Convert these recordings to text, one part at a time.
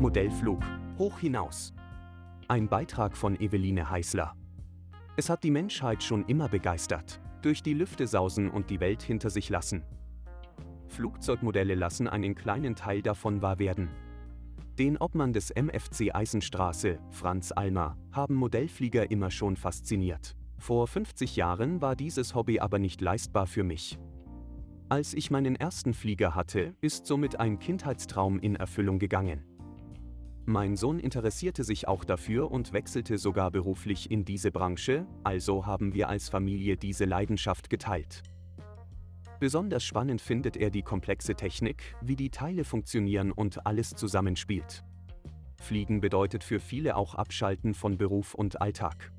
Modellflug, hoch hinaus. Ein Beitrag von Eveline Heißler. Es hat die Menschheit schon immer begeistert. Durch die Lüfte sausen und die Welt hinter sich lassen. Flugzeugmodelle lassen einen kleinen Teil davon wahr werden. Den Obmann des MFC Eisenstraße, Franz Almer, haben Modellflieger immer schon fasziniert. Vor 50 Jahren war dieses Hobby aber nicht leistbar für mich. Als ich meinen ersten Flieger hatte, ist somit ein Kindheitstraum in Erfüllung gegangen. Mein Sohn interessierte sich auch dafür und wechselte sogar beruflich in diese Branche, also haben wir als Familie diese Leidenschaft geteilt. Besonders spannend findet er die komplexe Technik, wie die Teile funktionieren und alles zusammenspielt. Fliegen bedeutet für viele auch Abschalten von Beruf und Alltag.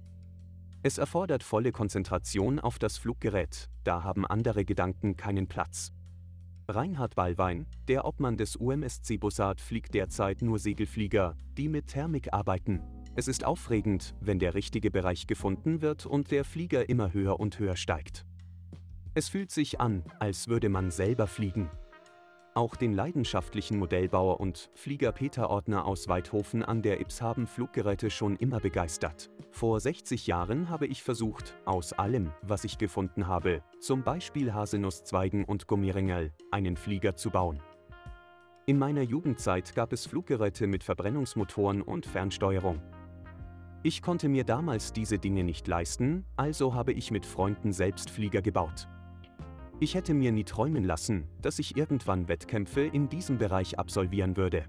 Es erfordert volle Konzentration auf das Fluggerät, da haben andere Gedanken keinen Platz. Reinhard Ballwein, der Obmann des UMSC Bussard, fliegt derzeit nur Segelflieger, die mit Thermik arbeiten. Es ist aufregend, wenn der richtige Bereich gefunden wird und der Flieger immer höher und höher steigt. Es fühlt sich an, als würde man selber fliegen. Auch den leidenschaftlichen Modellbauer und Flieger Peter Ordner aus Weidhofen an der Ips haben Fluggeräte schon immer begeistert. Vor 60 Jahren habe ich versucht, aus allem, was ich gefunden habe, zum Beispiel Haselnusszweigen und Gummiringel, einen Flieger zu bauen. In meiner Jugendzeit gab es Fluggeräte mit Verbrennungsmotoren und Fernsteuerung. Ich konnte mir damals diese Dinge nicht leisten, also habe ich mit Freunden selbst Flieger gebaut. Ich hätte mir nie träumen lassen, dass ich irgendwann Wettkämpfe in diesem Bereich absolvieren würde.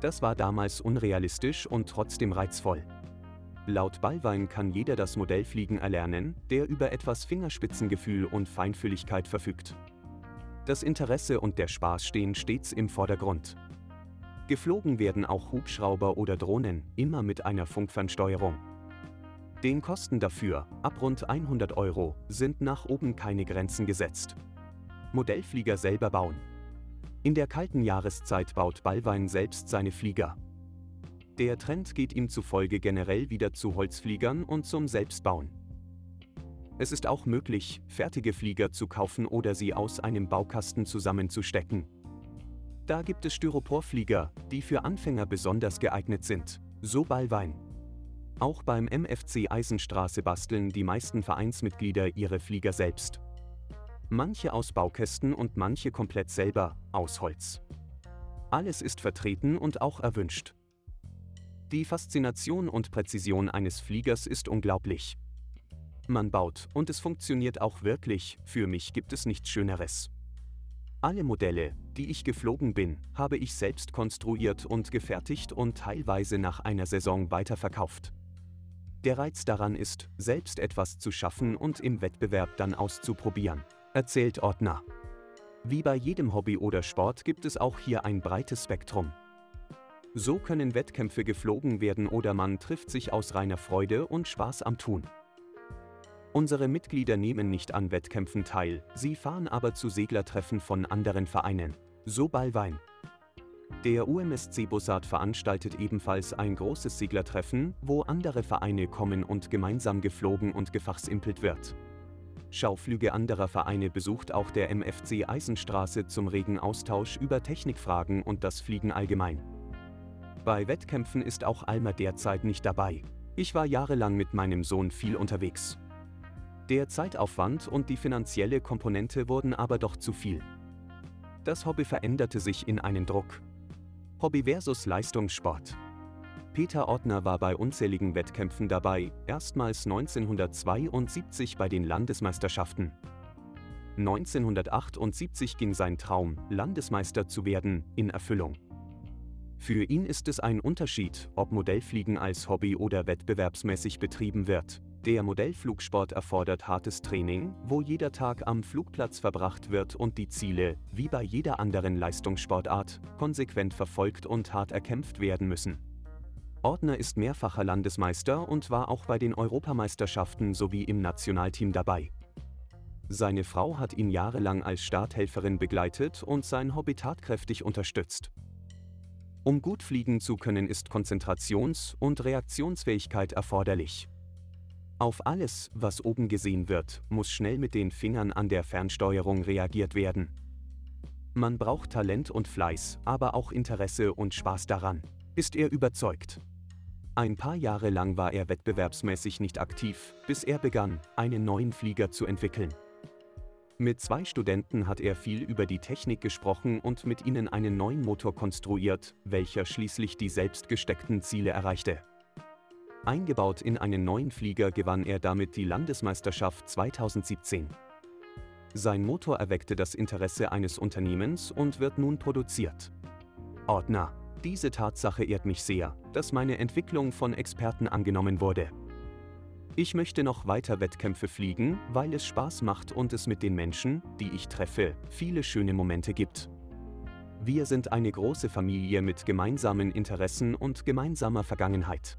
Das war damals unrealistisch und trotzdem reizvoll. Laut Ballwein kann jeder das Modellfliegen erlernen, der über etwas Fingerspitzengefühl und Feinfühligkeit verfügt. Das Interesse und der Spaß stehen stets im Vordergrund. Geflogen werden auch Hubschrauber oder Drohnen, immer mit einer Funkfernsteuerung. Den Kosten dafür, ab rund 100 Euro, sind nach oben keine Grenzen gesetzt. Modellflieger selber bauen. In der kalten Jahreszeit baut Ballwein selbst seine Flieger. Der Trend geht ihm zufolge generell wieder zu Holzfliegern und zum Selbstbauen. Es ist auch möglich, fertige Flieger zu kaufen oder sie aus einem Baukasten zusammenzustecken. Da gibt es Styroporflieger, die für Anfänger besonders geeignet sind, so Ballwein. Auch beim MFC Eisenstraße basteln die meisten Vereinsmitglieder ihre Flieger selbst. Manche aus Baukästen und manche komplett selber, aus Holz. Alles ist vertreten und auch erwünscht. Die Faszination und Präzision eines Fliegers ist unglaublich. Man baut und es funktioniert auch wirklich, für mich gibt es nichts Schöneres. Alle Modelle, die ich geflogen bin, habe ich selbst konstruiert und gefertigt und teilweise nach einer Saison weiterverkauft. Der Reiz daran ist, selbst etwas zu schaffen und im Wettbewerb dann auszuprobieren, erzählt Ordner. Wie bei jedem Hobby oder Sport gibt es auch hier ein breites Spektrum. So können Wettkämpfe geflogen werden oder man trifft sich aus reiner Freude und Spaß am Tun. Unsere Mitglieder nehmen nicht an Wettkämpfen teil, sie fahren aber zu Seglertreffen von anderen Vereinen. So Ballwein. Der UMSC Bussard veranstaltet ebenfalls ein großes Seglertreffen, wo andere Vereine kommen und gemeinsam geflogen und gefachsimpelt wird. Schauflüge anderer Vereine besucht auch der MFC Eisenstraße zum regen Austausch über Technikfragen und das Fliegen allgemein. Bei Wettkämpfen ist auch Alma derzeit nicht dabei. Ich war jahrelang mit meinem Sohn viel unterwegs. Der Zeitaufwand und die finanzielle Komponente wurden aber doch zu viel. Das Hobby veränderte sich in einen Druck, Hobby versus Leistungssport. Peter Ortner war bei unzähligen Wettkämpfen dabei, erstmals 1972 bei den Landesmeisterschaften. 1978 ging sein Traum, Landesmeister zu werden, in Erfüllung. Für ihn ist es ein Unterschied, ob Modellfliegen als Hobby oder wettbewerbsmäßig betrieben wird. Der Modellflugsport erfordert hartes Training, wo jeder Tag am Flugplatz verbracht wird und die Ziele, wie bei jeder anderen Leistungssportart, konsequent verfolgt und hart erkämpft werden müssen. Ordner ist mehrfacher Landesmeister und war auch bei den Europameisterschaften sowie im Nationalteam dabei. Seine Frau hat ihn jahrelang als Starthelferin begleitet und sein Hobby tatkräftig unterstützt. Um gut fliegen zu können, ist Konzentrations- und Reaktionsfähigkeit erforderlich. Auf alles, was oben gesehen wird, muss schnell mit den Fingern an der Fernsteuerung reagiert werden. Man braucht Talent und Fleiß, aber auch Interesse und Spaß daran, ist er überzeugt. Ein paar Jahre lang war er wettbewerbsmäßig nicht aktiv, bis er begann, einen neuen Flieger zu entwickeln. Mit zwei Studenten hat er viel über die Technik gesprochen und mit ihnen einen neuen Motor konstruiert, welcher schließlich die selbstgesteckten Ziele erreichte. Eingebaut in einen neuen Flieger gewann er damit die Landesmeisterschaft 2017. Sein Motor erweckte das Interesse eines Unternehmens und wird nun produziert. Ordner. Diese Tatsache ehrt mich sehr, dass meine Entwicklung von Experten angenommen wurde. Ich möchte noch weiter Wettkämpfe fliegen, weil es Spaß macht und es mit den Menschen, die ich treffe, viele schöne Momente gibt. Wir sind eine große Familie mit gemeinsamen Interessen und gemeinsamer Vergangenheit.